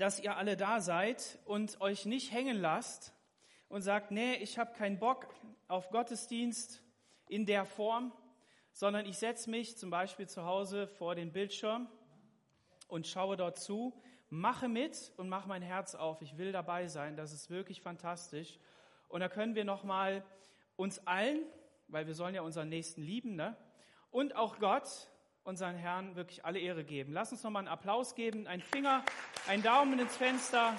dass ihr alle da seid und euch nicht hängen lasst und sagt, nee, ich habe keinen Bock auf Gottesdienst in der Form, sondern ich setze mich zum Beispiel zu Hause vor den Bildschirm und schaue dort zu, mache mit und mache mein Herz auf. Ich will dabei sein. Das ist wirklich fantastisch. Und da können wir noch mal uns allen, weil wir sollen ja unseren Nächsten lieben, ne? Und auch Gott, unseren Herrn, wirklich alle Ehre geben. Lass uns noch mal einen Applaus geben, einen Finger, einen Daumen ins Fenster.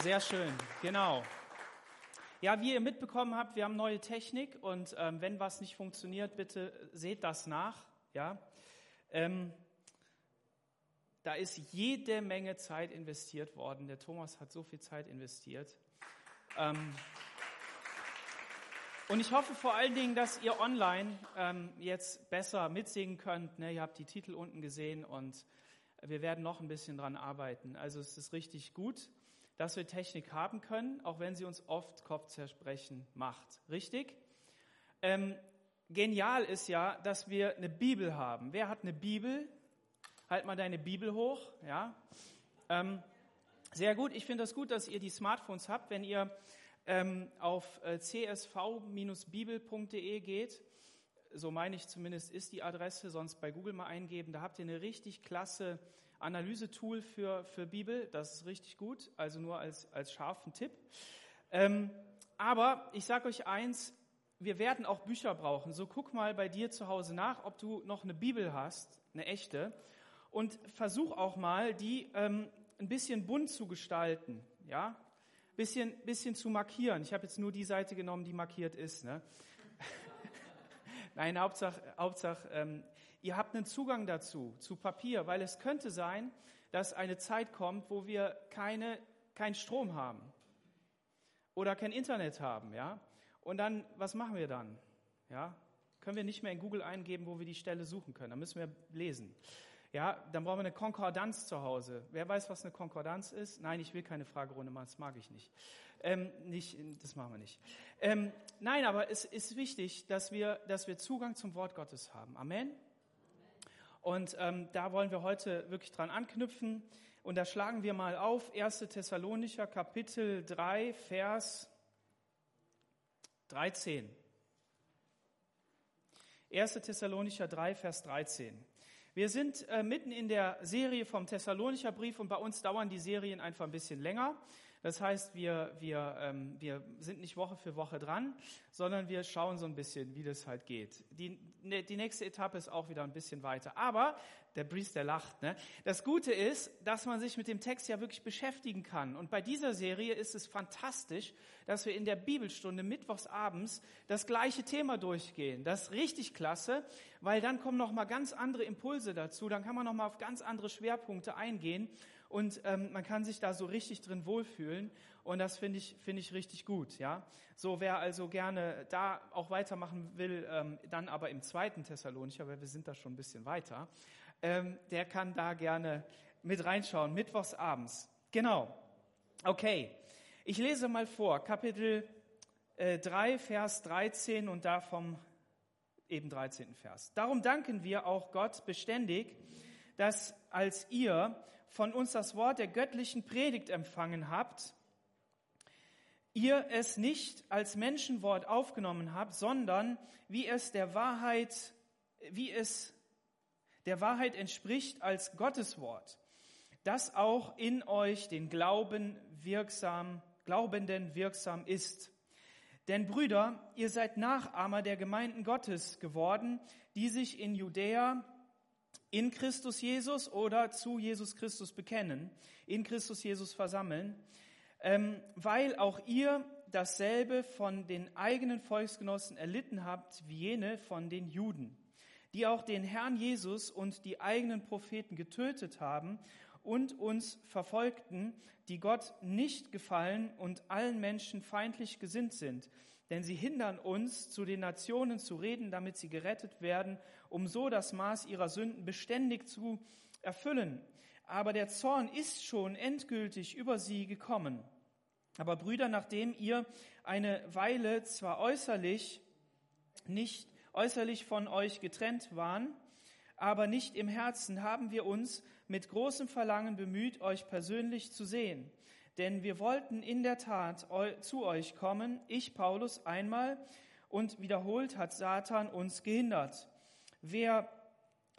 Sehr schön, genau. Ja, wie ihr mitbekommen habt, wir haben neue Technik und ähm, wenn was nicht funktioniert, bitte seht das nach. Ja, ähm, da ist jede Menge Zeit investiert worden. Der Thomas hat so viel Zeit investiert. Ähm, und ich hoffe vor allen Dingen, dass ihr online ähm, jetzt besser mitsingen könnt. Ne? Ihr habt die Titel unten gesehen und wir werden noch ein bisschen dran arbeiten. Also es ist richtig gut, dass wir Technik haben können, auch wenn sie uns oft Kopfzersprechen macht. Richtig? Ähm, genial ist ja, dass wir eine Bibel haben. Wer hat eine Bibel? Halt mal deine Bibel hoch, ja. Ähm, sehr gut. Ich finde das gut, dass ihr die Smartphones habt. Wenn ihr ähm, auf äh, csv-bibel.de geht, so meine ich zumindest ist die Adresse, sonst bei Google mal eingeben, da habt ihr eine richtig klasse Analysetool für, für Bibel. Das ist richtig gut, also nur als, als scharfen Tipp. Ähm, aber ich sage euch eins, wir werden auch Bücher brauchen. So guck mal bei dir zu Hause nach, ob du noch eine Bibel hast, eine echte. Und versuch auch mal, die ähm, ein bisschen bunt zu gestalten, ja, bisschen, bisschen zu markieren. Ich habe jetzt nur die Seite genommen, die markiert ist. Ne? Nein, Hauptsache, Hauptsache ähm, ihr habt einen Zugang dazu, zu Papier, weil es könnte sein, dass eine Zeit kommt, wo wir keine, keinen Strom haben oder kein Internet haben, ja. Und dann, was machen wir dann? Ja, können wir nicht mehr in Google eingeben, wo wir die Stelle suchen können. Da müssen wir lesen. Ja, dann brauchen wir eine Konkordanz zu Hause. Wer weiß, was eine Konkordanz ist? Nein, ich will keine Fragerunde machen, das mag ich nicht. Ähm, nicht das machen wir nicht. Ähm, nein, aber es ist wichtig, dass wir, dass wir Zugang zum Wort Gottes haben. Amen. Und ähm, da wollen wir heute wirklich dran anknüpfen. Und da schlagen wir mal auf 1. Thessalonicher Kapitel 3, Vers 13. 1. Thessalonicher 3, Vers 13. Wir sind äh, mitten in der Serie vom Thessalonicher Brief und bei uns dauern die Serien einfach ein bisschen länger. Das heißt, wir, wir, ähm, wir sind nicht Woche für Woche dran, sondern wir schauen so ein bisschen, wie das halt geht. Die, ne, die nächste Etappe ist auch wieder ein bisschen weiter. Aber der Briest, der lacht. Ne? Das Gute ist, dass man sich mit dem Text ja wirklich beschäftigen kann. Und bei dieser Serie ist es fantastisch, dass wir in der Bibelstunde mittwochs abends das gleiche Thema durchgehen. Das ist richtig klasse, weil dann kommen noch mal ganz andere Impulse dazu. Dann kann man noch mal auf ganz andere Schwerpunkte eingehen und ähm, man kann sich da so richtig drin wohlfühlen und das finde ich finde ich richtig gut, ja. So wer also gerne da auch weitermachen will, ähm, dann aber im zweiten Thessalonicher, weil wir sind da schon ein bisschen weiter, ähm, der kann da gerne mit reinschauen, mittwochs abends. Genau. Okay, ich lese mal vor, Kapitel äh, 3, Vers 13 und da vom eben 13. Vers. Darum danken wir auch Gott beständig, dass als ihr von uns das Wort der göttlichen Predigt empfangen habt, ihr es nicht als Menschenwort aufgenommen habt, sondern wie es der Wahrheit, wie es der Wahrheit entspricht als Gotteswort, das auch in euch den Glauben wirksam, Glaubenden wirksam ist. Denn Brüder, ihr seid Nachahmer der Gemeinden Gottes geworden, die sich in Judäa in Christus Jesus oder zu Jesus Christus bekennen, in Christus Jesus versammeln, ähm, weil auch ihr dasselbe von den eigenen Volksgenossen erlitten habt wie jene von den Juden, die auch den Herrn Jesus und die eigenen Propheten getötet haben und uns verfolgten, die Gott nicht gefallen und allen Menschen feindlich gesinnt sind. Denn sie hindern uns, zu den Nationen zu reden, damit sie gerettet werden, um so das Maß ihrer Sünden beständig zu erfüllen. Aber der Zorn ist schon endgültig über sie gekommen. Aber Brüder, nachdem ihr eine Weile zwar äußerlich nicht äußerlich von euch getrennt waren, aber nicht im Herzen, haben wir uns mit großem Verlangen bemüht, euch persönlich zu sehen. Denn wir wollten in der Tat zu euch kommen, ich Paulus einmal, und wiederholt hat Satan uns gehindert. Wer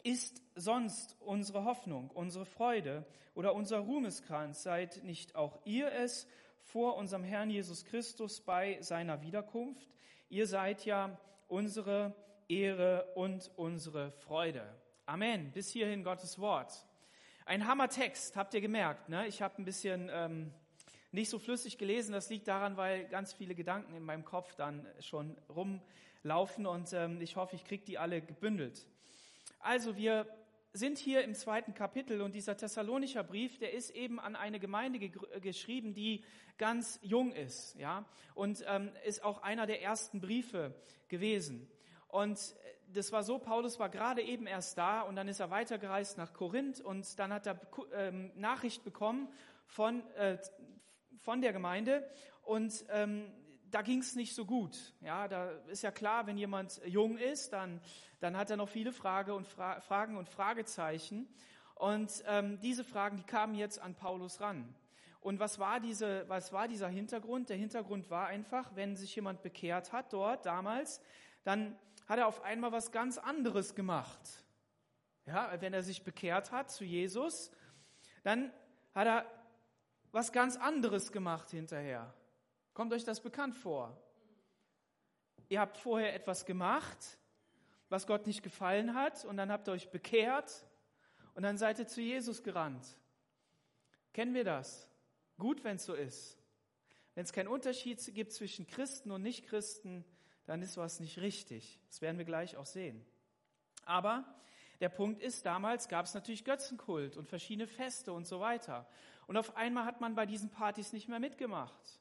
ist sonst unsere Hoffnung, unsere Freude oder unser Ruhmeskranz? Seid nicht auch ihr es vor unserem Herrn Jesus Christus bei seiner Wiederkunft? Ihr seid ja unsere Ehre und unsere Freude. Amen. Bis hierhin Gottes Wort. Ein Hammertext, habt ihr gemerkt. Ne? Ich habe ein bisschen ähm, nicht so flüssig gelesen. Das liegt daran, weil ganz viele Gedanken in meinem Kopf dann schon rumlaufen und ähm, ich hoffe, ich kriege die alle gebündelt. Also wir sind hier im zweiten Kapitel und dieser Thessalonischer Brief, der ist eben an eine Gemeinde ge geschrieben, die ganz jung ist, ja, und ähm, ist auch einer der ersten Briefe gewesen. Und äh, das war so, Paulus war gerade eben erst da und dann ist er weitergereist nach Korinth und dann hat er ähm, Nachricht bekommen von, äh, von der Gemeinde und ähm, da ging es nicht so gut. Ja, da ist ja klar, wenn jemand jung ist, dann, dann hat er noch viele Frage und Fra Fragen und Fragezeichen. Und ähm, diese Fragen, die kamen jetzt an Paulus ran. Und was war, diese, was war dieser Hintergrund? Der Hintergrund war einfach, wenn sich jemand bekehrt hat dort damals, dann hat er auf einmal was ganz anderes gemacht. Ja, wenn er sich bekehrt hat zu Jesus, dann hat er was ganz anderes gemacht hinterher. Kommt euch das bekannt vor? Ihr habt vorher etwas gemacht, was Gott nicht gefallen hat, und dann habt ihr euch bekehrt und dann seid ihr zu Jesus gerannt. Kennen wir das? Gut, wenn es so ist. Wenn es keinen Unterschied gibt zwischen Christen und Nichtchristen, dann ist was nicht richtig. Das werden wir gleich auch sehen. Aber der Punkt ist, damals gab es natürlich Götzenkult und verschiedene Feste und so weiter. Und auf einmal hat man bei diesen Partys nicht mehr mitgemacht.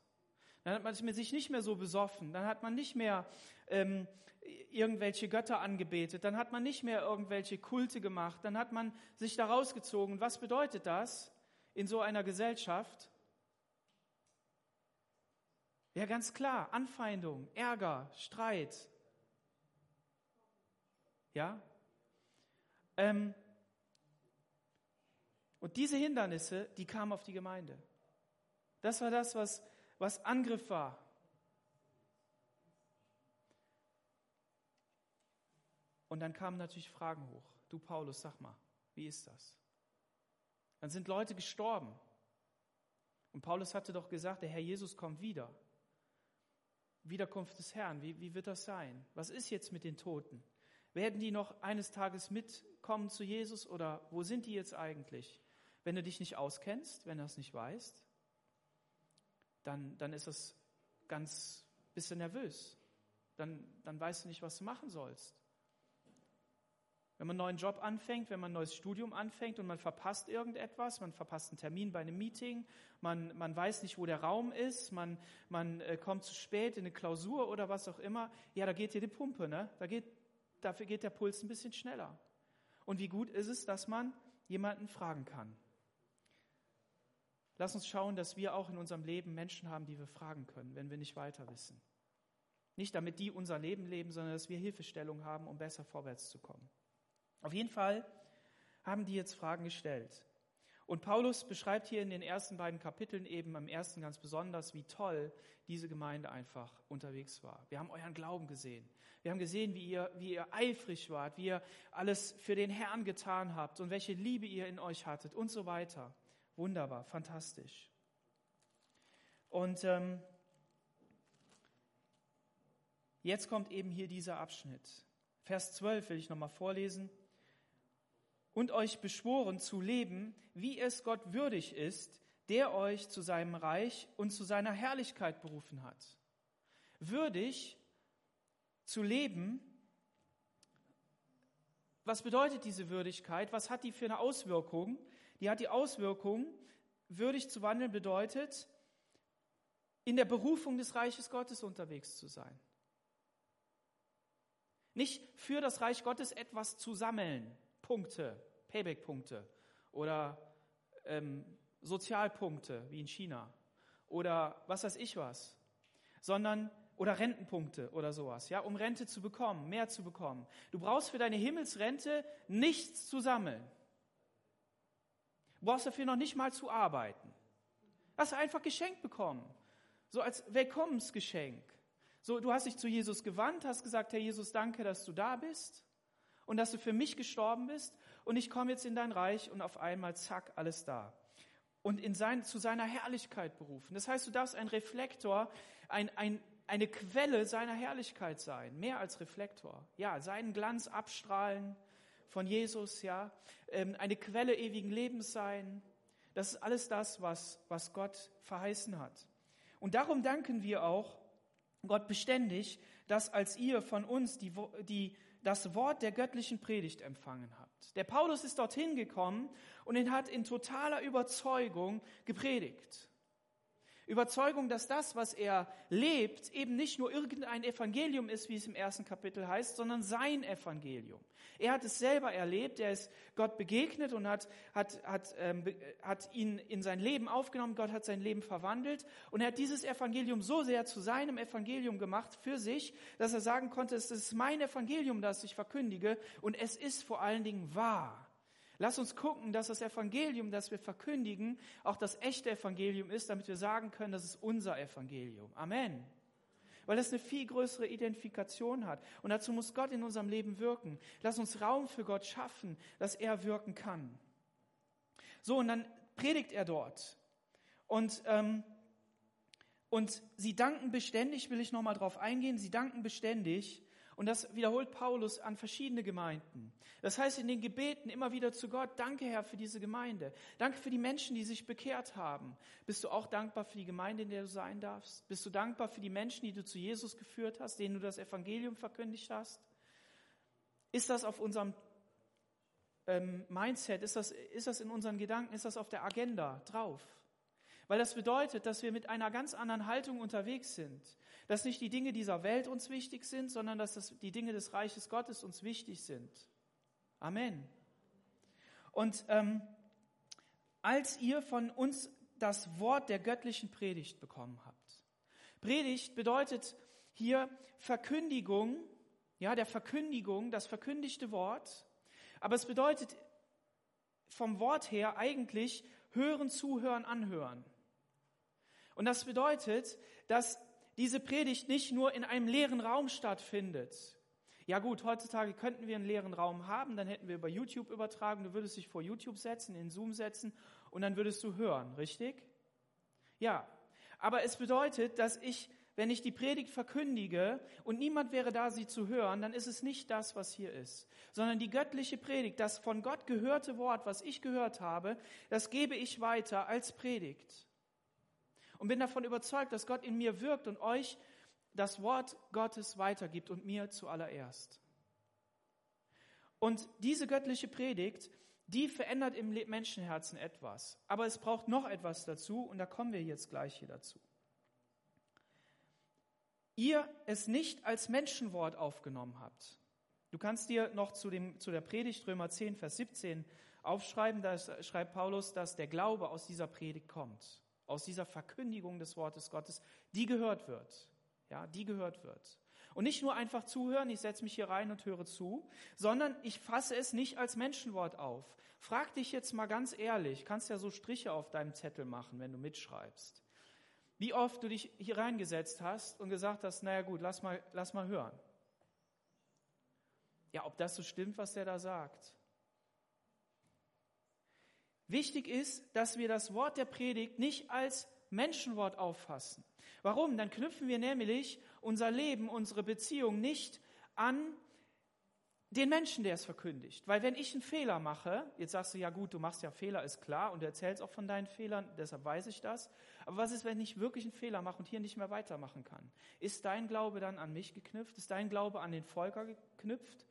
Dann hat man sich nicht mehr so besoffen. Dann hat man nicht mehr ähm, irgendwelche Götter angebetet. Dann hat man nicht mehr irgendwelche Kulte gemacht. Dann hat man sich da rausgezogen. Was bedeutet das in so einer Gesellschaft? Ja, ganz klar. Anfeindung, Ärger, Streit. Ja? Ähm, und diese Hindernisse, die kamen auf die Gemeinde. Das war das, was, was Angriff war. Und dann kamen natürlich Fragen hoch. Du Paulus, sag mal, wie ist das? Dann sind Leute gestorben. Und Paulus hatte doch gesagt, der Herr Jesus kommt wieder. Wiederkunft des Herrn, wie, wie wird das sein? Was ist jetzt mit den Toten? Werden die noch eines Tages mitkommen zu Jesus oder wo sind die jetzt eigentlich? Wenn du dich nicht auskennst, wenn du das nicht weißt, dann, dann ist es ganz bisschen nervös. Dann, dann weißt du nicht, was du machen sollst. Wenn man einen neuen Job anfängt, wenn man ein neues Studium anfängt und man verpasst irgendetwas, man verpasst einen Termin bei einem Meeting, man, man weiß nicht, wo der Raum ist, man, man äh, kommt zu spät in eine Klausur oder was auch immer, ja, da geht hier die Pumpe, ne? Da geht, dafür geht der Puls ein bisschen schneller. Und wie gut ist es, dass man jemanden fragen kann? Lass uns schauen, dass wir auch in unserem Leben Menschen haben, die wir fragen können, wenn wir nicht weiter wissen. Nicht damit die unser Leben leben, sondern dass wir Hilfestellung haben, um besser vorwärts zu kommen. Auf jeden Fall haben die jetzt Fragen gestellt. Und Paulus beschreibt hier in den ersten beiden Kapiteln eben am ersten ganz besonders, wie toll diese Gemeinde einfach unterwegs war. Wir haben euren Glauben gesehen. Wir haben gesehen, wie ihr, wie ihr eifrig wart, wie ihr alles für den Herrn getan habt und welche Liebe ihr in euch hattet und so weiter. Wunderbar, fantastisch. Und ähm, jetzt kommt eben hier dieser Abschnitt. Vers 12 will ich nochmal vorlesen und euch beschworen zu leben, wie es Gott würdig ist, der euch zu seinem Reich und zu seiner Herrlichkeit berufen hat. Würdig zu leben, was bedeutet diese Würdigkeit? Was hat die für eine Auswirkung? Die hat die Auswirkung, würdig zu wandeln bedeutet, in der Berufung des Reiches Gottes unterwegs zu sein. Nicht für das Reich Gottes etwas zu sammeln, Punkte, Payback-Punkte oder ähm, Sozialpunkte wie in China oder was weiß ich was, sondern oder Rentenpunkte oder sowas, ja, um Rente zu bekommen, mehr zu bekommen. Du brauchst für deine Himmelsrente nichts zu sammeln. Du brauchst dafür noch nicht mal zu arbeiten. Hast du einfach geschenkt bekommen. So als Willkommensgeschenk. So, du hast dich zu Jesus gewandt, hast gesagt, Herr Jesus, danke, dass du da bist und dass du für mich gestorben bist und ich komme jetzt in dein Reich und auf einmal zack, alles da. Und in sein, zu seiner Herrlichkeit berufen. Das heißt, du darfst ein Reflektor, ein, ein, eine Quelle seiner Herrlichkeit sein, mehr als Reflektor. Ja, seinen Glanz abstrahlen von Jesus, ja, ähm, eine Quelle ewigen Lebens sein. Das ist alles das, was, was Gott verheißen hat. Und darum danken wir auch Gott beständig, dass als ihr von uns die, die, das Wort der göttlichen Predigt empfangen habt. Der Paulus ist dorthin gekommen und ihn hat in totaler Überzeugung gepredigt. Überzeugung, dass das, was er lebt, eben nicht nur irgendein Evangelium ist, wie es im ersten Kapitel heißt, sondern sein Evangelium. Er hat es selber erlebt, er ist Gott begegnet und hat, hat, hat, ähm, hat ihn in sein Leben aufgenommen, Gott hat sein Leben verwandelt und er hat dieses Evangelium so sehr zu seinem Evangelium gemacht für sich, dass er sagen konnte, es ist mein Evangelium, das ich verkündige und es ist vor allen Dingen wahr. Lass uns gucken, dass das Evangelium, das wir verkündigen, auch das echte Evangelium ist, damit wir sagen können, das ist unser Evangelium. Amen. Weil es eine viel größere Identifikation hat. Und dazu muss Gott in unserem Leben wirken. Lass uns Raum für Gott schaffen, dass er wirken kann. So, und dann predigt er dort. Und, ähm, und sie danken beständig, will ich nochmal drauf eingehen, sie danken beständig und das wiederholt Paulus an verschiedene Gemeinden. Das heißt in den Gebeten immer wieder zu Gott, danke Herr für diese Gemeinde. Danke für die Menschen, die sich bekehrt haben. Bist du auch dankbar für die Gemeinde, in der du sein darfst? Bist du dankbar für die Menschen, die du zu Jesus geführt hast, denen du das Evangelium verkündigt hast? Ist das auf unserem ähm, Mindset, ist das, ist das in unseren Gedanken, ist das auf der Agenda drauf? Weil das bedeutet, dass wir mit einer ganz anderen Haltung unterwegs sind dass nicht die Dinge dieser Welt uns wichtig sind, sondern dass das, die Dinge des Reiches Gottes uns wichtig sind. Amen. Und ähm, als ihr von uns das Wort der göttlichen Predigt bekommen habt. Predigt bedeutet hier Verkündigung, ja, der Verkündigung, das verkündigte Wort. Aber es bedeutet vom Wort her eigentlich hören, zuhören, anhören. Und das bedeutet, dass diese Predigt nicht nur in einem leeren Raum stattfindet. Ja gut, heutzutage könnten wir einen leeren Raum haben, dann hätten wir über YouTube übertragen, du würdest dich vor YouTube setzen, in Zoom setzen und dann würdest du hören, richtig? Ja, aber es bedeutet, dass ich, wenn ich die Predigt verkündige und niemand wäre da, sie zu hören, dann ist es nicht das, was hier ist, sondern die göttliche Predigt, das von Gott gehörte Wort, was ich gehört habe, das gebe ich weiter als Predigt und bin davon überzeugt, dass Gott in mir wirkt und euch das Wort Gottes weitergibt und mir zuallererst. Und diese göttliche Predigt, die verändert im Menschenherzen etwas. Aber es braucht noch etwas dazu und da kommen wir jetzt gleich hier dazu. Ihr es nicht als Menschenwort aufgenommen habt. Du kannst dir noch zu, dem, zu der Predigt Römer 10, Vers 17 aufschreiben, da schreibt Paulus, dass der Glaube aus dieser Predigt kommt aus dieser Verkündigung des Wortes Gottes, die gehört wird. Ja, die gehört wird. Und nicht nur einfach zuhören, ich setze mich hier rein und höre zu, sondern ich fasse es nicht als Menschenwort auf. Frag dich jetzt mal ganz ehrlich, kannst ja so Striche auf deinem Zettel machen, wenn du mitschreibst. Wie oft du dich hier reingesetzt hast und gesagt hast, naja gut, lass mal, lass mal hören. Ja, ob das so stimmt, was der da sagt. Wichtig ist, dass wir das Wort der Predigt nicht als Menschenwort auffassen. Warum? Dann knüpfen wir nämlich unser Leben, unsere Beziehung nicht an den Menschen, der es verkündigt. Weil wenn ich einen Fehler mache, jetzt sagst du, ja gut, du machst ja Fehler, ist klar, und du erzählst auch von deinen Fehlern, deshalb weiß ich das. Aber was ist, wenn ich wirklich einen Fehler mache und hier nicht mehr weitermachen kann? Ist dein Glaube dann an mich geknüpft? Ist dein Glaube an den Volker geknüpft?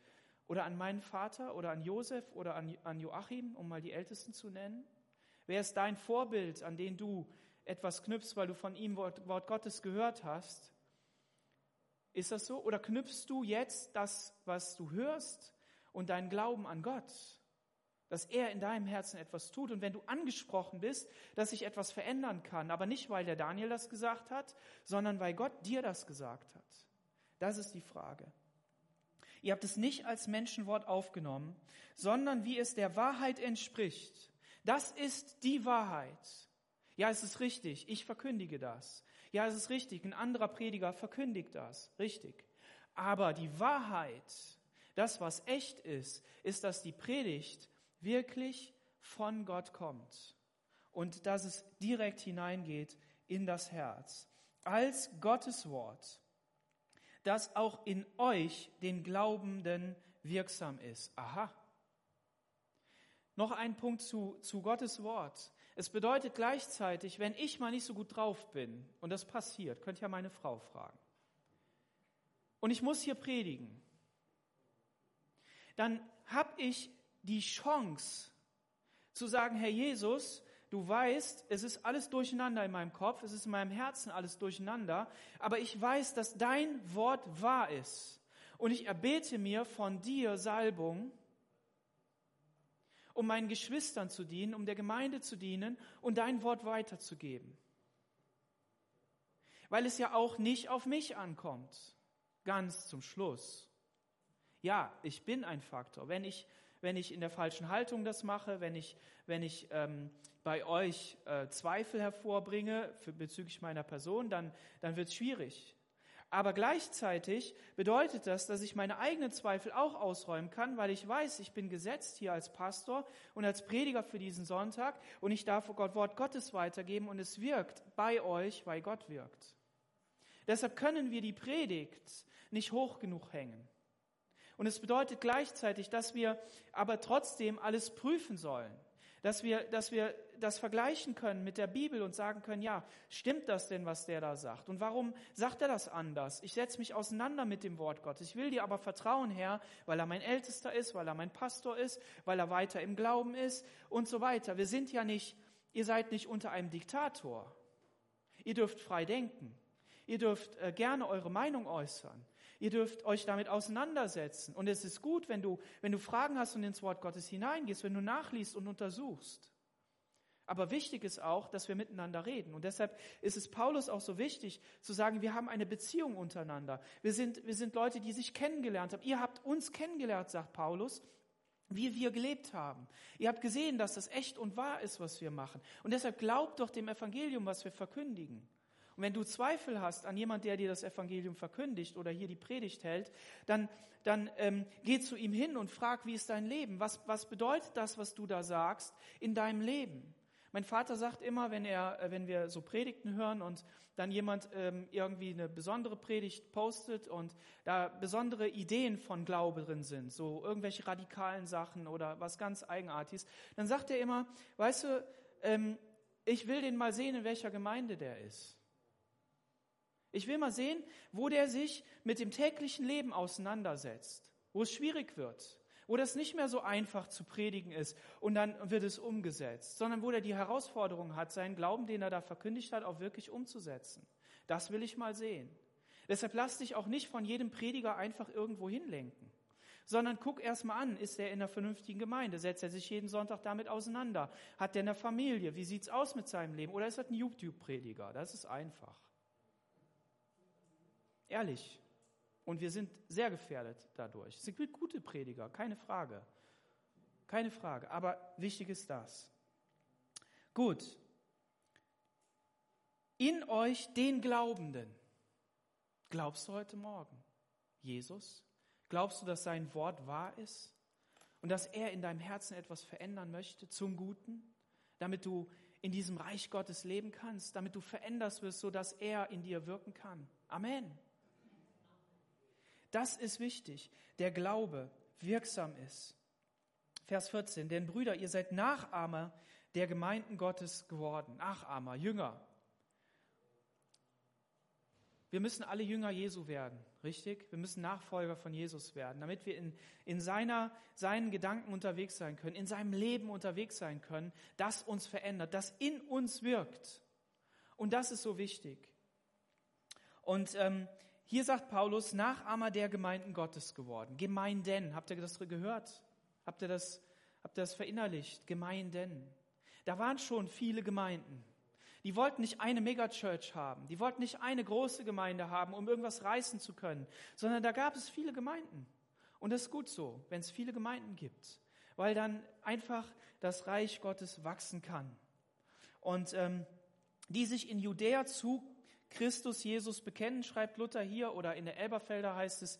Oder an meinen Vater oder an Josef oder an, an Joachim, um mal die Ältesten zu nennen? Wer ist dein Vorbild, an den du etwas knüpfst, weil du von ihm Wort, Wort Gottes gehört hast? Ist das so? Oder knüpfst du jetzt das, was du hörst und deinen Glauben an Gott? dass er in deinem Herzen etwas tut und wenn du angesprochen bist, dass sich etwas verändern kann, aber nicht weil der Daniel das gesagt hat, sondern weil Gott dir das gesagt hat. Das ist die Frage. Ihr habt es nicht als Menschenwort aufgenommen, sondern wie es der Wahrheit entspricht. Das ist die Wahrheit. Ja, es ist richtig, ich verkündige das. Ja, es ist richtig, ein anderer Prediger verkündigt das. Richtig. Aber die Wahrheit, das, was echt ist, ist, dass die Predigt wirklich von Gott kommt und dass es direkt hineingeht in das Herz. Als Gottes Wort, das auch in euch, den Glaubenden, wirksam ist. Aha. Noch ein Punkt zu, zu Gottes Wort. Es bedeutet gleichzeitig, wenn ich mal nicht so gut drauf bin, und das passiert, könnt ja meine Frau fragen, und ich muss hier predigen, dann habe ich die Chance zu sagen, Herr Jesus, du weißt, es ist alles durcheinander in meinem Kopf, es ist in meinem Herzen alles durcheinander, aber ich weiß, dass dein Wort wahr ist. Und ich erbete mir von dir Salbung, um meinen Geschwistern zu dienen, um der Gemeinde zu dienen und dein Wort weiterzugeben. Weil es ja auch nicht auf mich ankommt, ganz zum Schluss. Ja, ich bin ein Faktor. Wenn ich wenn ich in der falschen Haltung das mache, wenn ich, wenn ich ähm, bei euch äh, Zweifel hervorbringe für, bezüglich meiner Person, dann, dann wird es schwierig. Aber gleichzeitig bedeutet das, dass ich meine eigenen Zweifel auch ausräumen kann, weil ich weiß, ich bin gesetzt hier als Pastor und als Prediger für diesen Sonntag und ich darf Gott Wort Gottes weitergeben und es wirkt bei euch, weil Gott wirkt. Deshalb können wir die Predigt nicht hoch genug hängen. Und es bedeutet gleichzeitig, dass wir aber trotzdem alles prüfen sollen. Dass wir, dass wir das vergleichen können mit der Bibel und sagen können, ja, stimmt das denn, was der da sagt? Und warum sagt er das anders? Ich setze mich auseinander mit dem Wort Gottes. Ich will dir aber vertrauen, Herr, weil er mein Ältester ist, weil er mein Pastor ist, weil er weiter im Glauben ist und so weiter. Wir sind ja nicht, ihr seid nicht unter einem Diktator. Ihr dürft frei denken. Ihr dürft äh, gerne eure Meinung äußern. Ihr dürft euch damit auseinandersetzen. Und es ist gut, wenn du, wenn du Fragen hast und ins Wort Gottes hineingehst, wenn du nachliest und untersuchst. Aber wichtig ist auch, dass wir miteinander reden. Und deshalb ist es Paulus auch so wichtig zu sagen, wir haben eine Beziehung untereinander. Wir sind, wir sind Leute, die sich kennengelernt haben. Ihr habt uns kennengelernt, sagt Paulus, wie wir gelebt haben. Ihr habt gesehen, dass das echt und wahr ist, was wir machen. Und deshalb glaubt doch dem Evangelium, was wir verkündigen. Und wenn du Zweifel hast an jemand, der dir das Evangelium verkündigt oder hier die Predigt hält, dann, dann ähm, geh zu ihm hin und frag, wie ist dein Leben? Was, was bedeutet das, was du da sagst, in deinem Leben? Mein Vater sagt immer, wenn er, äh, wenn wir so Predigten hören und dann jemand ähm, irgendwie eine besondere Predigt postet und da besondere Ideen von Glaube drin sind, so irgendwelche radikalen Sachen oder was ganz Eigenartiges, dann sagt er immer, weißt du, ähm, ich will den mal sehen, in welcher Gemeinde der ist. Ich will mal sehen, wo der sich mit dem täglichen Leben auseinandersetzt, wo es schwierig wird, wo das nicht mehr so einfach zu predigen ist und dann wird es umgesetzt, sondern wo der die Herausforderung hat, seinen Glauben, den er da verkündigt hat, auch wirklich umzusetzen. Das will ich mal sehen. Deshalb lass dich auch nicht von jedem Prediger einfach irgendwo hinlenken, sondern guck erst mal an, ist er in einer vernünftigen Gemeinde? Setzt er sich jeden Sonntag damit auseinander? Hat der eine Familie? Wie sieht's aus mit seinem Leben? Oder ist er ein YouTube-Prediger? Das ist einfach. Ehrlich. Und wir sind sehr gefährdet dadurch. Es sind gute Prediger, keine Frage. Keine Frage. Aber wichtig ist das. Gut. In euch den Glaubenden. Glaubst du heute Morgen Jesus? Glaubst du, dass sein Wort wahr ist? Und dass er in deinem Herzen etwas verändern möchte zum Guten? Damit du in diesem Reich Gottes leben kannst, damit du veränderst wirst, sodass er in dir wirken kann. Amen. Das ist wichtig. Der Glaube wirksam ist. Vers 14. Denn Brüder, ihr seid Nachahmer der Gemeinden Gottes geworden. Nachahmer, Jünger. Wir müssen alle Jünger Jesu werden, richtig? Wir müssen Nachfolger von Jesus werden, damit wir in, in seiner, seinen Gedanken unterwegs sein können, in seinem Leben unterwegs sein können, das uns verändert, das in uns wirkt. Und das ist so wichtig. Und ähm, hier sagt Paulus, Nachahmer der Gemeinden Gottes geworden. Gemeinden, habt ihr das gehört? Habt ihr das, Habt ihr das verinnerlicht? Gemeinden. Da waren schon viele Gemeinden. Die wollten nicht eine Megachurch haben. Die wollten nicht eine große Gemeinde haben, um irgendwas reißen zu können, sondern da gab es viele Gemeinden. Und das ist gut so, wenn es viele Gemeinden gibt, weil dann einfach das Reich Gottes wachsen kann. Und ähm, die sich in Judäa zu Christus Jesus bekennen, schreibt Luther hier, oder in der Elberfelder heißt es,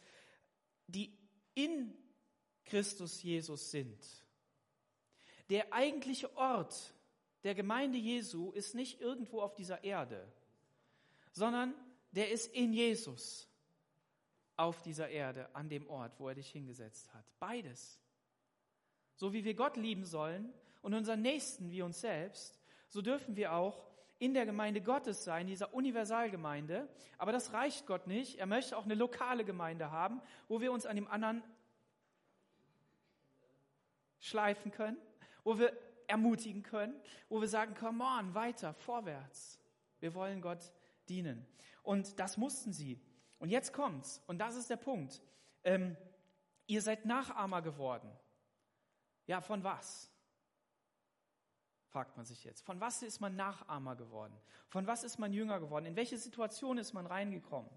die in Christus Jesus sind. Der eigentliche Ort der Gemeinde Jesu ist nicht irgendwo auf dieser Erde, sondern der ist in Jesus auf dieser Erde, an dem Ort, wo er dich hingesetzt hat. Beides. So wie wir Gott lieben sollen und unseren Nächsten wie uns selbst, so dürfen wir auch in der Gemeinde Gottes sein, dieser Universalgemeinde. Aber das reicht Gott nicht. Er möchte auch eine lokale Gemeinde haben, wo wir uns an dem anderen schleifen können, wo wir ermutigen können, wo wir sagen, come on, weiter, vorwärts. Wir wollen Gott dienen. Und das mussten sie. Und jetzt kommt's. Und das ist der Punkt. Ähm, ihr seid Nachahmer geworden. Ja, von was? Fragt man sich jetzt. Von was ist man Nachahmer geworden? Von was ist man Jünger geworden? In welche Situation ist man reingekommen?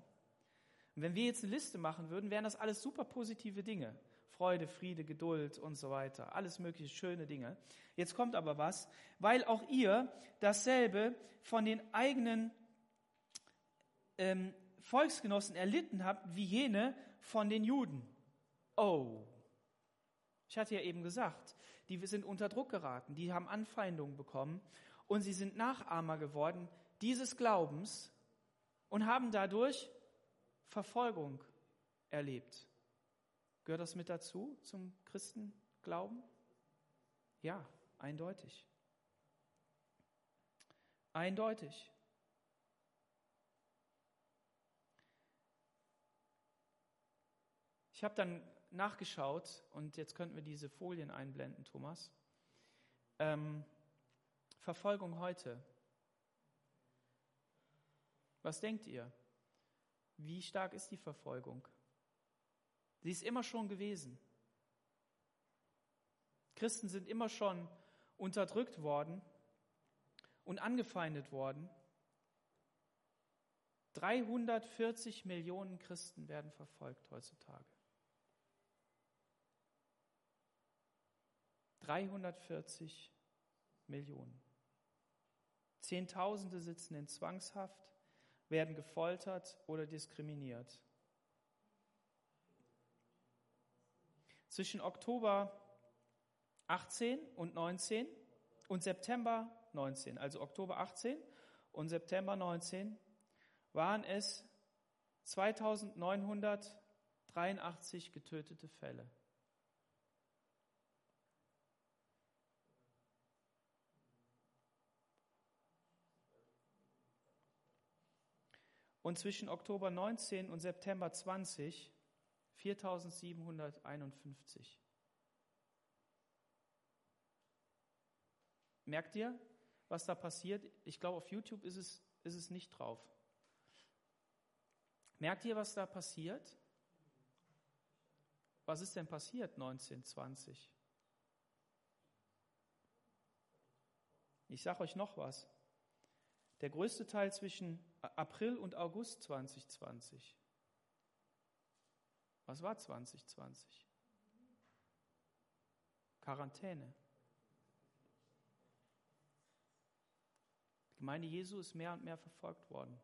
Und wenn wir jetzt eine Liste machen würden, wären das alles super positive Dinge. Freude, Friede, Geduld und so weiter. Alles mögliche schöne Dinge. Jetzt kommt aber was, weil auch ihr dasselbe von den eigenen ähm, Volksgenossen erlitten habt, wie jene von den Juden. Oh. Ich hatte ja eben gesagt, die sind unter Druck geraten, die haben Anfeindungen bekommen und sie sind Nachahmer geworden dieses Glaubens und haben dadurch Verfolgung erlebt. Gehört das mit dazu zum Christenglauben? Ja, eindeutig. Eindeutig. Ich habe dann nachgeschaut und jetzt könnten wir diese Folien einblenden, Thomas. Ähm, Verfolgung heute. Was denkt ihr? Wie stark ist die Verfolgung? Sie ist immer schon gewesen. Christen sind immer schon unterdrückt worden und angefeindet worden. 340 Millionen Christen werden verfolgt heutzutage. 340 Millionen. Zehntausende sitzen in Zwangshaft, werden gefoltert oder diskriminiert. zwischen Oktober 18 und 19 und September 19, also Oktober 18 und September 19, waren es 2983 getötete Fälle. Und zwischen Oktober 19 und September 20 4751. Merkt ihr, was da passiert? Ich glaube, auf YouTube ist es, ist es nicht drauf. Merkt ihr, was da passiert? Was ist denn passiert 1920? Ich sage euch noch was. Der größte Teil zwischen April und August 2020 was war 2020? Quarantäne. Die Gemeinde Jesu ist mehr und mehr verfolgt worden.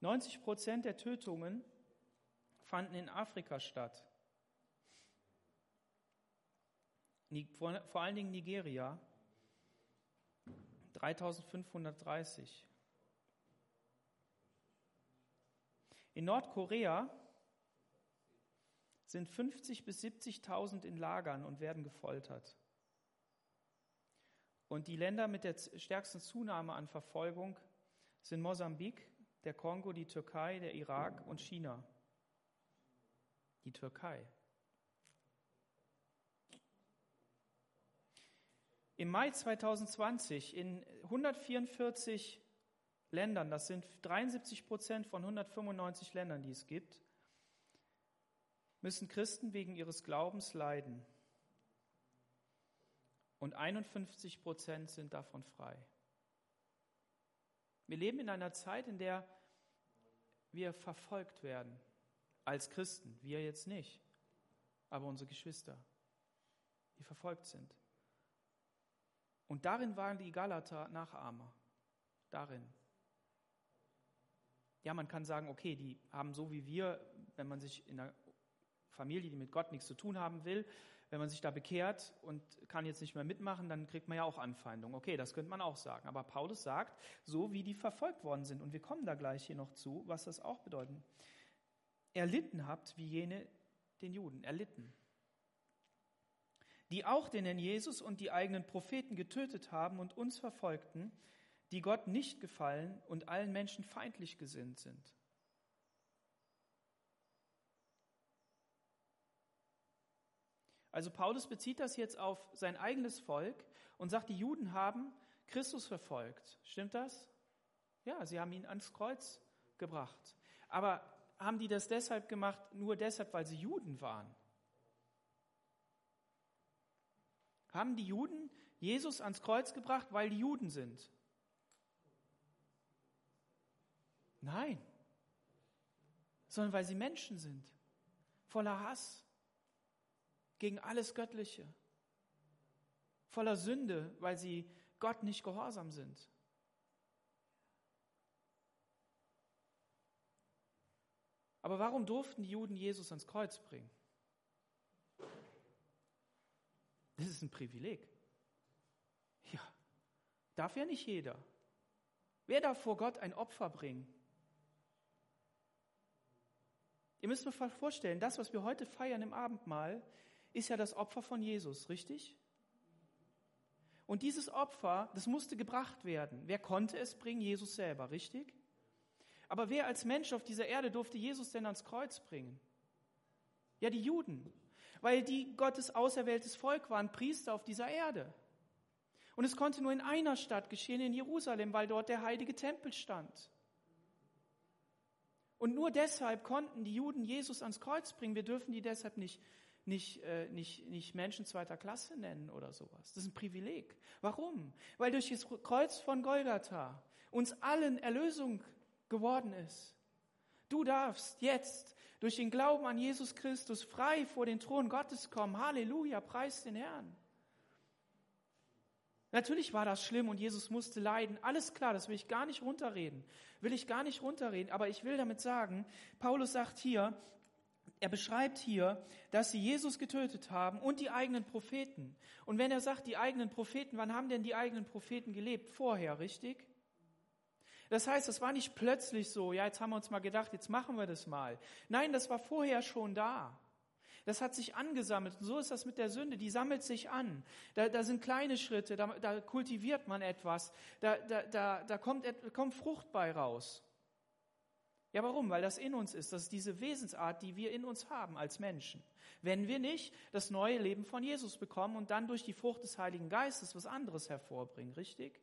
90 Prozent der Tötungen fanden in Afrika statt. Vor allen Dingen Nigeria. 3530. In Nordkorea sind 50 bis 70.000 in Lagern und werden gefoltert. Und die Länder mit der stärksten Zunahme an Verfolgung sind Mosambik, der Kongo, die Türkei, der Irak und China. Die Türkei. Im Mai 2020 in 144 Ländern, das sind 73 Prozent von 195 Ländern, die es gibt, müssen Christen wegen ihres Glaubens leiden. Und 51 Prozent sind davon frei. Wir leben in einer Zeit, in der wir verfolgt werden. Als Christen. Wir jetzt nicht. Aber unsere Geschwister, die verfolgt sind. Und darin waren die Galater Nachahmer. Darin. Ja, man kann sagen, okay, die haben so wie wir, wenn man sich in einer Familie, die mit Gott nichts zu tun haben will, wenn man sich da bekehrt und kann jetzt nicht mehr mitmachen, dann kriegt man ja auch Anfeindung. Okay, das könnte man auch sagen. Aber Paulus sagt, so wie die verfolgt worden sind. Und wir kommen da gleich hier noch zu, was das auch bedeutet. Erlitten habt, wie jene den Juden, erlitten. Die auch den Herrn Jesus und die eigenen Propheten getötet haben und uns verfolgten, die Gott nicht gefallen und allen Menschen feindlich gesinnt sind. Also Paulus bezieht das jetzt auf sein eigenes Volk und sagt, die Juden haben Christus verfolgt. Stimmt das? Ja, sie haben ihn ans Kreuz gebracht. Aber haben die das deshalb gemacht, nur deshalb, weil sie Juden waren? Haben die Juden Jesus ans Kreuz gebracht, weil die Juden sind? Nein, sondern weil sie Menschen sind, voller Hass, gegen alles Göttliche, voller Sünde, weil sie Gott nicht gehorsam sind. Aber warum durften die Juden Jesus ans Kreuz bringen? Das ist ein Privileg. Ja, darf ja nicht jeder. Wer darf vor Gott ein Opfer bringen? Ihr müsst euch vorstellen, das, was wir heute feiern im Abendmahl, ist ja das Opfer von Jesus, richtig? Und dieses Opfer, das musste gebracht werden. Wer konnte es bringen? Jesus selber, richtig? Aber wer als Mensch auf dieser Erde durfte Jesus denn ans Kreuz bringen? Ja, die Juden, weil die Gottes auserwähltes Volk waren, Priester auf dieser Erde. Und es konnte nur in einer Stadt geschehen, in Jerusalem, weil dort der heilige Tempel stand. Und nur deshalb konnten die Juden Jesus ans Kreuz bringen. Wir dürfen die deshalb nicht nicht, äh, nicht, nicht Menschen zweiter Klasse nennen oder sowas. Das ist ein Privileg. Warum? Weil durch das Kreuz von Golgatha uns allen Erlösung geworden ist. Du darfst jetzt durch den Glauben an Jesus Christus frei vor den Thron Gottes kommen. Halleluja, preis den Herrn. Natürlich war das schlimm und Jesus musste leiden. Alles klar, das will ich gar nicht runterreden. Will ich gar nicht runterreden. Aber ich will damit sagen, Paulus sagt hier, er beschreibt hier, dass sie Jesus getötet haben und die eigenen Propheten. Und wenn er sagt, die eigenen Propheten, wann haben denn die eigenen Propheten gelebt? Vorher, richtig? Das heißt, es war nicht plötzlich so, ja, jetzt haben wir uns mal gedacht, jetzt machen wir das mal. Nein, das war vorher schon da. Das hat sich angesammelt. Und so ist das mit der Sünde. Die sammelt sich an. Da, da sind kleine Schritte, da, da kultiviert man etwas. Da, da, da, da kommt, kommt Frucht bei raus. Ja, warum? Weil das in uns ist. Das ist diese Wesensart, die wir in uns haben als Menschen. Wenn wir nicht das neue Leben von Jesus bekommen und dann durch die Frucht des Heiligen Geistes was anderes hervorbringen, richtig?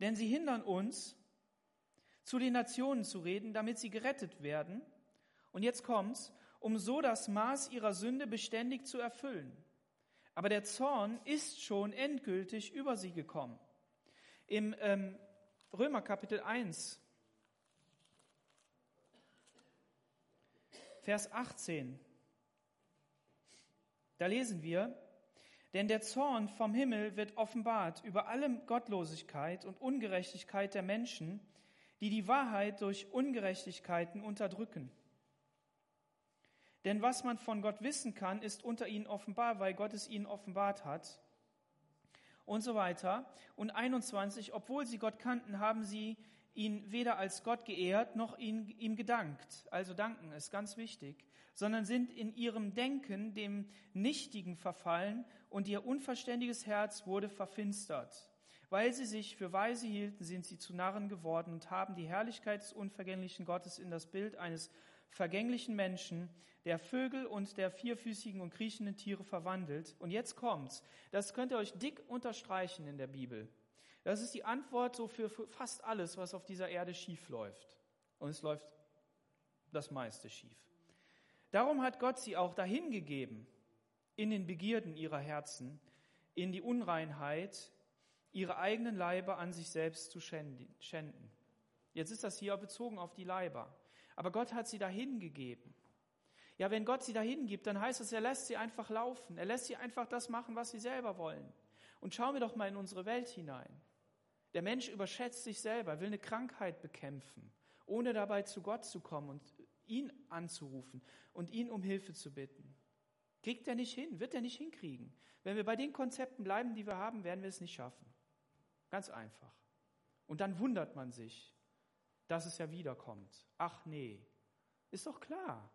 Denn sie hindern uns, zu den Nationen zu reden, damit sie gerettet werden. Und jetzt kommt's, um so das Maß ihrer Sünde beständig zu erfüllen. Aber der Zorn ist schon endgültig über sie gekommen. Im ähm, Römer Kapitel 1, Vers 18. Da lesen wir, denn der Zorn vom Himmel wird offenbart über alle Gottlosigkeit und Ungerechtigkeit der Menschen, die die Wahrheit durch Ungerechtigkeiten unterdrücken. Denn was man von Gott wissen kann, ist unter ihnen offenbar, weil Gott es ihnen offenbart hat und so weiter. Und 21, obwohl sie Gott kannten, haben sie ihn weder als Gott geehrt noch ihn, ihm gedankt. Also danken ist ganz wichtig, sondern sind in ihrem Denken dem Nichtigen verfallen und ihr unverständiges Herz wurde verfinstert. Weil sie sich für weise hielten, sind sie zu Narren geworden und haben die Herrlichkeit des unvergänglichen Gottes in das Bild eines vergänglichen Menschen, der Vögel und der vierfüßigen und kriechenden Tiere verwandelt. Und jetzt kommt's. Das könnt ihr euch dick unterstreichen in der Bibel. Das ist die Antwort so für fast alles, was auf dieser Erde schief läuft. Und es läuft das meiste schief. Darum hat Gott sie auch dahingegeben in den Begierden ihrer Herzen, in die Unreinheit, ihre eigenen Leiber an sich selbst zu schänden. Jetzt ist das hier bezogen auf die Leiber. Aber Gott hat sie dahin gegeben. Ja, wenn Gott sie dahin gibt, dann heißt es, er lässt sie einfach laufen. Er lässt sie einfach das machen, was sie selber wollen. Und schauen wir doch mal in unsere Welt hinein. Der Mensch überschätzt sich selber, will eine Krankheit bekämpfen, ohne dabei zu Gott zu kommen und ihn anzurufen und ihn um Hilfe zu bitten. Kriegt er nicht hin, wird er nicht hinkriegen. Wenn wir bei den Konzepten bleiben, die wir haben, werden wir es nicht schaffen. Ganz einfach. Und dann wundert man sich, dass es ja wiederkommt. Ach nee, ist doch klar.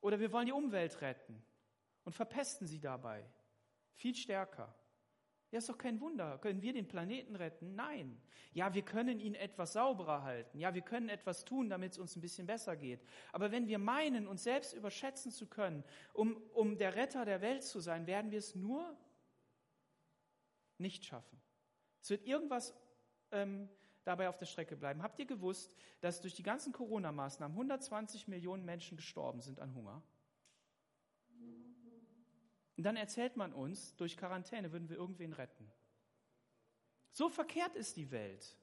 Oder wir wollen die Umwelt retten und verpesten sie dabei. Viel stärker. Ja, ist doch kein Wunder. Können wir den Planeten retten? Nein. Ja, wir können ihn etwas sauberer halten. Ja, wir können etwas tun, damit es uns ein bisschen besser geht. Aber wenn wir meinen, uns selbst überschätzen zu können, um, um der Retter der Welt zu sein, werden wir es nur nicht schaffen. Es wird irgendwas ähm, dabei auf der Strecke bleiben. Habt ihr gewusst, dass durch die ganzen Corona-Maßnahmen 120 Millionen Menschen gestorben sind an Hunger? Und dann erzählt man uns, durch Quarantäne würden wir irgendwen retten. So verkehrt ist die Welt.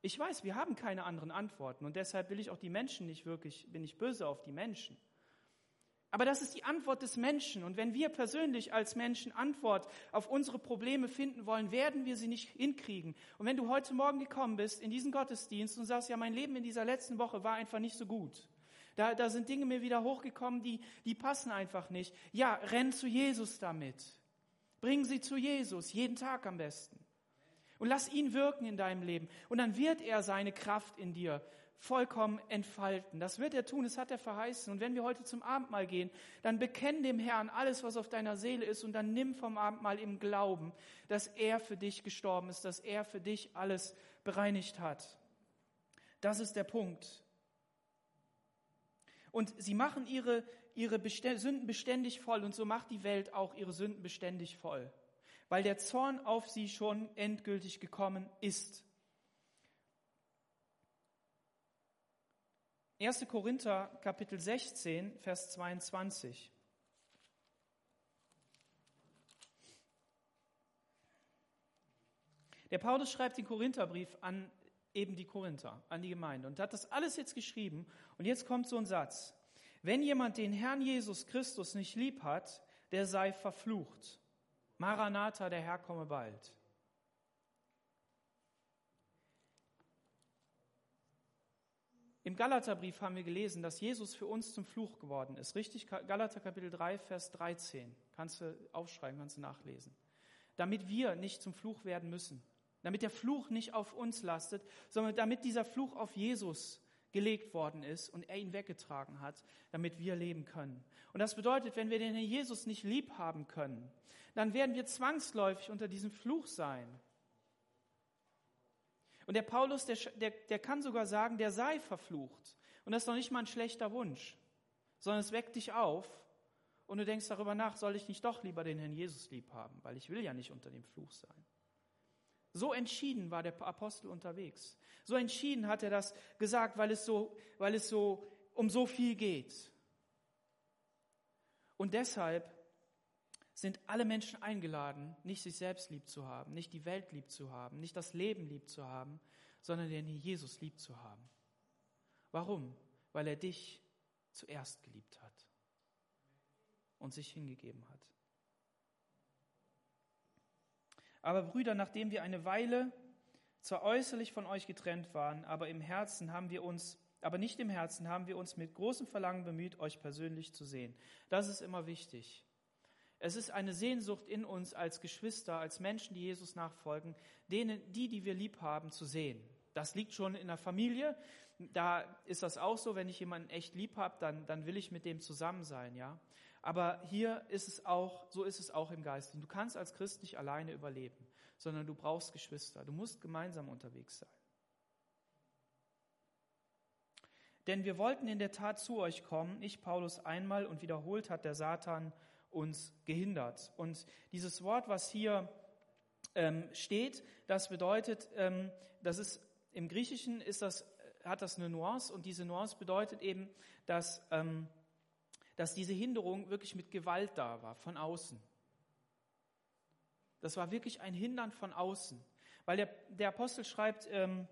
Ich weiß, wir haben keine anderen Antworten und deshalb will ich auch die Menschen nicht wirklich, bin ich böse auf die Menschen. Aber das ist die Antwort des Menschen. Und wenn wir persönlich als Menschen Antwort auf unsere Probleme finden wollen, werden wir sie nicht hinkriegen. Und wenn du heute Morgen gekommen bist in diesen Gottesdienst und sagst, ja, mein Leben in dieser letzten Woche war einfach nicht so gut. Da, da sind Dinge mir wieder hochgekommen, die, die passen einfach nicht. Ja, renn zu Jesus damit. Bring sie zu Jesus, jeden Tag am besten. Und lass ihn wirken in deinem Leben. Und dann wird er seine Kraft in dir vollkommen entfalten. Das wird er tun, das hat er verheißen. Und wenn wir heute zum Abendmahl gehen, dann bekenn dem Herrn alles, was auf deiner Seele ist und dann nimm vom Abendmahl im Glauben, dass er für dich gestorben ist, dass er für dich alles bereinigt hat. Das ist der Punkt. Und sie machen ihre, ihre Sünden beständig voll und so macht die Welt auch ihre Sünden beständig voll, weil der Zorn auf sie schon endgültig gekommen ist. 1. Korinther Kapitel 16, Vers 22. Der Paulus schreibt den Korintherbrief an eben die Korinther, an die Gemeinde und hat das alles jetzt geschrieben. Und jetzt kommt so ein Satz. Wenn jemand den Herrn Jesus Christus nicht lieb hat, der sei verflucht. Maranatha, der Herr komme bald. Im Galaterbrief haben wir gelesen, dass Jesus für uns zum Fluch geworden ist. Richtig? Galater Kapitel 3, Vers 13. Kannst du aufschreiben, kannst du nachlesen. Damit wir nicht zum Fluch werden müssen. Damit der Fluch nicht auf uns lastet, sondern damit dieser Fluch auf Jesus gelegt worden ist und er ihn weggetragen hat, damit wir leben können. Und das bedeutet, wenn wir den Herrn Jesus nicht lieb haben können, dann werden wir zwangsläufig unter diesem Fluch sein. Und der Paulus, der, der, der kann sogar sagen, der sei verflucht. Und das ist noch nicht mal ein schlechter Wunsch, sondern es weckt dich auf und du denkst darüber nach, soll ich nicht doch lieber den Herrn Jesus lieb haben, weil ich will ja nicht unter dem Fluch sein. So entschieden war der Apostel unterwegs. So entschieden hat er das gesagt, weil es so, weil es so um so viel geht. Und deshalb sind alle Menschen eingeladen, nicht sich selbst lieb zu haben, nicht die Welt lieb zu haben, nicht das Leben lieb zu haben, sondern den Jesus lieb zu haben. Warum? Weil er dich zuerst geliebt hat und sich hingegeben hat. Aber Brüder, nachdem wir eine Weile zwar äußerlich von euch getrennt waren, aber im Herzen haben wir uns, aber nicht im Herzen haben wir uns mit großem Verlangen bemüht, euch persönlich zu sehen. Das ist immer wichtig. Es ist eine Sehnsucht in uns als Geschwister, als Menschen, die Jesus nachfolgen, denen, die, die wir lieb haben, zu sehen. Das liegt schon in der Familie. Da ist das auch so, wenn ich jemanden echt lieb habe, dann, dann will ich mit dem zusammen sein, ja. Aber hier ist es auch, so ist es auch im Geist. Du kannst als Christ nicht alleine überleben, sondern du brauchst Geschwister. Du musst gemeinsam unterwegs sein. Denn wir wollten in der Tat zu euch kommen, ich Paulus einmal und wiederholt hat der Satan uns gehindert. Und dieses Wort, was hier ähm, steht, das bedeutet, ähm, das ist Im Griechischen ist das, hat das eine Nuance und diese Nuance bedeutet eben, dass, ähm, dass diese Hinderung wirklich mit Gewalt da war, von außen. Das war wirklich ein Hindern von außen. Weil der, der Apostel schreibt ähm,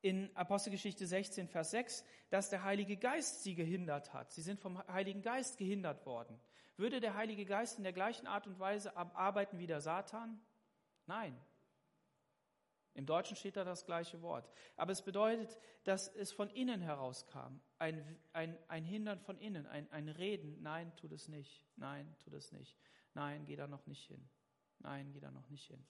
in Apostelgeschichte 16, Vers 6, dass der Heilige Geist sie gehindert hat. Sie sind vom Heiligen Geist gehindert worden. Würde der Heilige Geist in der gleichen Art und Weise arbeiten wie der Satan? Nein. Im Deutschen steht da das gleiche Wort. Aber es bedeutet, dass es von innen herauskam. Ein, ein, ein Hindern von innen, ein, ein Reden. Nein, tu das nicht. Nein, tu das nicht. Nein, geh da noch nicht hin. Nein, geh da noch nicht hin.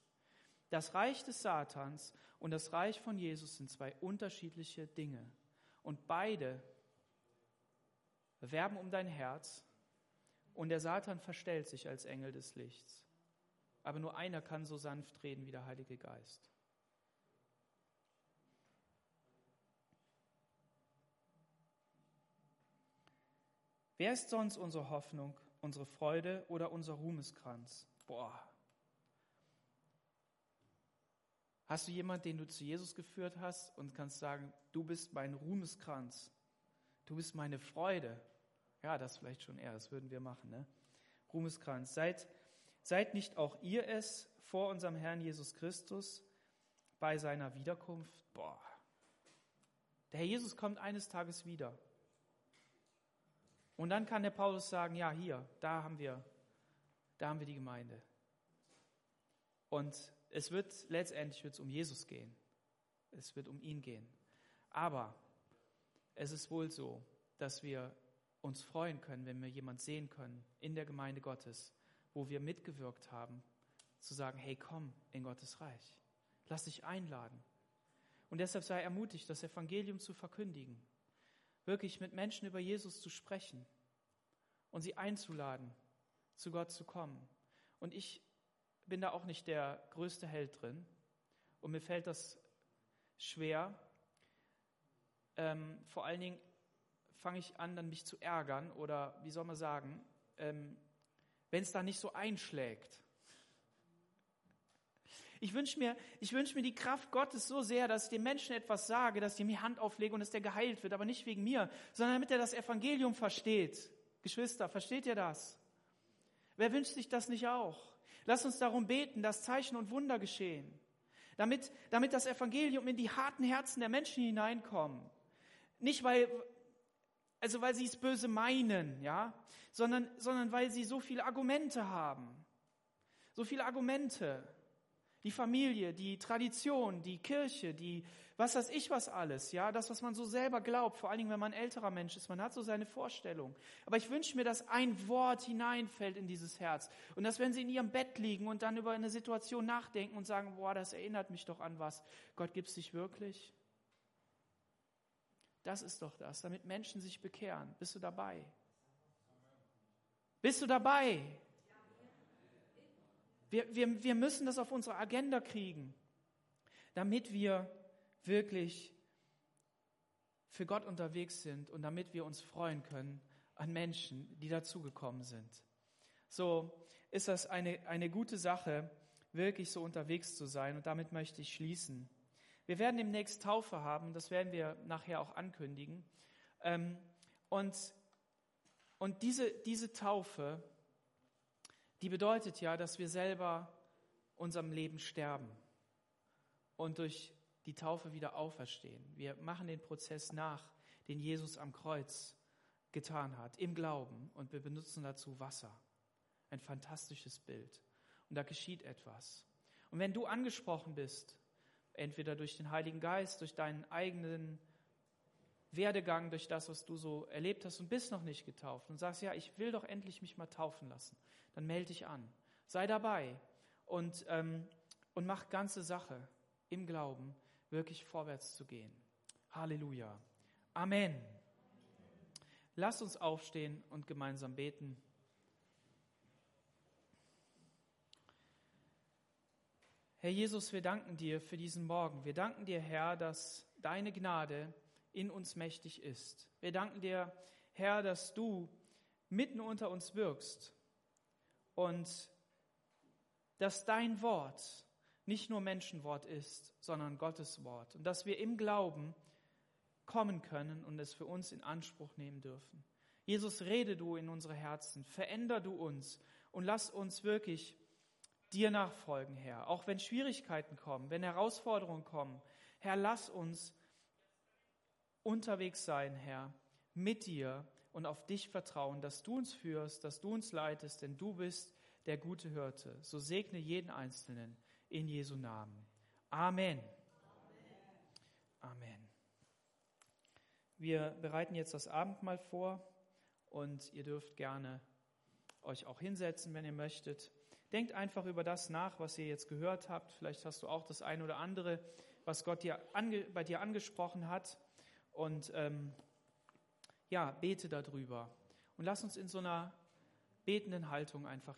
Das Reich des Satans und das Reich von Jesus sind zwei unterschiedliche Dinge. Und beide werben um dein Herz und der Satan verstellt sich als Engel des Lichts. Aber nur einer kann so sanft reden wie der Heilige Geist. Wer ist sonst unsere Hoffnung, unsere Freude oder unser Ruhmeskranz? Boah, Hast du jemanden, den du zu Jesus geführt hast und kannst sagen, du bist mein Ruhmeskranz, du bist meine Freude? Ja, das vielleicht schon eher, das würden wir machen. Ne? Ruhmeskranz. Seid, seid nicht auch ihr es vor unserem Herrn Jesus Christus bei seiner Wiederkunft? Boah. Der Herr Jesus kommt eines Tages wieder. Und dann kann der Paulus sagen, ja, hier, da haben wir, da haben wir die Gemeinde. Und es wird letztendlich wird es um Jesus gehen. Es wird um ihn gehen. Aber es ist wohl so, dass wir uns freuen können, wenn wir jemand sehen können in der Gemeinde Gottes, wo wir mitgewirkt haben, zu sagen, hey, komm in Gottes Reich. Lass dich einladen. Und deshalb sei ermutigt, das Evangelium zu verkündigen, wirklich mit Menschen über Jesus zu sprechen und sie einzuladen, zu Gott zu kommen. Und ich bin da auch nicht der größte Held drin und mir fällt das schwer. Ähm, vor allen Dingen fange ich an, dann mich zu ärgern oder wie soll man sagen, ähm, wenn es da nicht so einschlägt. Ich wünsche mir, ich wünsche mir die Kraft Gottes so sehr, dass ich den Menschen etwas sage, dass ich ihm die Hand auflege und dass der geheilt wird, aber nicht wegen mir, sondern damit er das Evangelium versteht. Geschwister, versteht ihr das? Wer wünscht sich das nicht auch? Lass uns darum beten, dass Zeichen und Wunder geschehen, damit, damit das Evangelium in die harten Herzen der Menschen hineinkommt. Nicht weil, also weil sie es böse meinen, ja, sondern, sondern weil sie so viele Argumente haben. So viele Argumente. Die Familie, die Tradition, die Kirche, die, was weiß ich was alles, ja, das, was man so selber glaubt, vor allen Dingen, wenn man ein älterer Mensch ist, man hat so seine Vorstellung. Aber ich wünsche mir, dass ein Wort hineinfällt in dieses Herz und dass, wenn sie in ihrem Bett liegen und dann über eine Situation nachdenken und sagen, boah, das erinnert mich doch an was, Gott gibt es dich wirklich? Das ist doch das, damit Menschen sich bekehren. Bist du dabei? Bist du dabei? Wir, wir, wir müssen das auf unsere Agenda kriegen, damit wir wirklich für Gott unterwegs sind und damit wir uns freuen können an Menschen, die dazugekommen sind. So ist das eine, eine gute Sache, wirklich so unterwegs zu sein. Und damit möchte ich schließen. Wir werden demnächst Taufe haben, das werden wir nachher auch ankündigen. Ähm, und, und diese, diese Taufe, die bedeutet ja, dass wir selber unserem Leben sterben und durch die Taufe wieder auferstehen. Wir machen den Prozess nach, den Jesus am Kreuz getan hat, im Glauben. Und wir benutzen dazu Wasser. Ein fantastisches Bild. Und da geschieht etwas. Und wenn du angesprochen bist, entweder durch den Heiligen Geist, durch deinen eigenen Werdegang, durch das, was du so erlebt hast und bist noch nicht getauft und sagst, ja, ich will doch endlich mich mal taufen lassen, dann melde dich an. Sei dabei und, ähm, und mach ganze Sache im Glauben wirklich vorwärts zu gehen. Halleluja. Amen. Lass uns aufstehen und gemeinsam beten. Herr Jesus, wir danken dir für diesen Morgen. Wir danken dir, Herr, dass deine Gnade in uns mächtig ist. Wir danken dir, Herr, dass du mitten unter uns wirkst und dass dein Wort nicht nur Menschenwort ist, sondern Gottes Wort. Und dass wir im Glauben kommen können und es für uns in Anspruch nehmen dürfen. Jesus, rede du in unsere Herzen, veränder du uns und lass uns wirklich dir nachfolgen, Herr. Auch wenn Schwierigkeiten kommen, wenn Herausforderungen kommen, Herr, lass uns unterwegs sein, Herr, mit dir und auf dich vertrauen, dass du uns führst, dass du uns leitest, denn du bist der gute Hirte. So segne jeden Einzelnen in Jesu Namen. Amen. Amen. Wir bereiten jetzt das Abendmahl vor und ihr dürft gerne euch auch hinsetzen, wenn ihr möchtet. Denkt einfach über das nach, was ihr jetzt gehört habt. Vielleicht hast du auch das eine oder andere, was Gott dir bei dir angesprochen hat. Und ähm, ja, bete darüber. Und lass uns in so einer betenden Haltung einfach jetzt.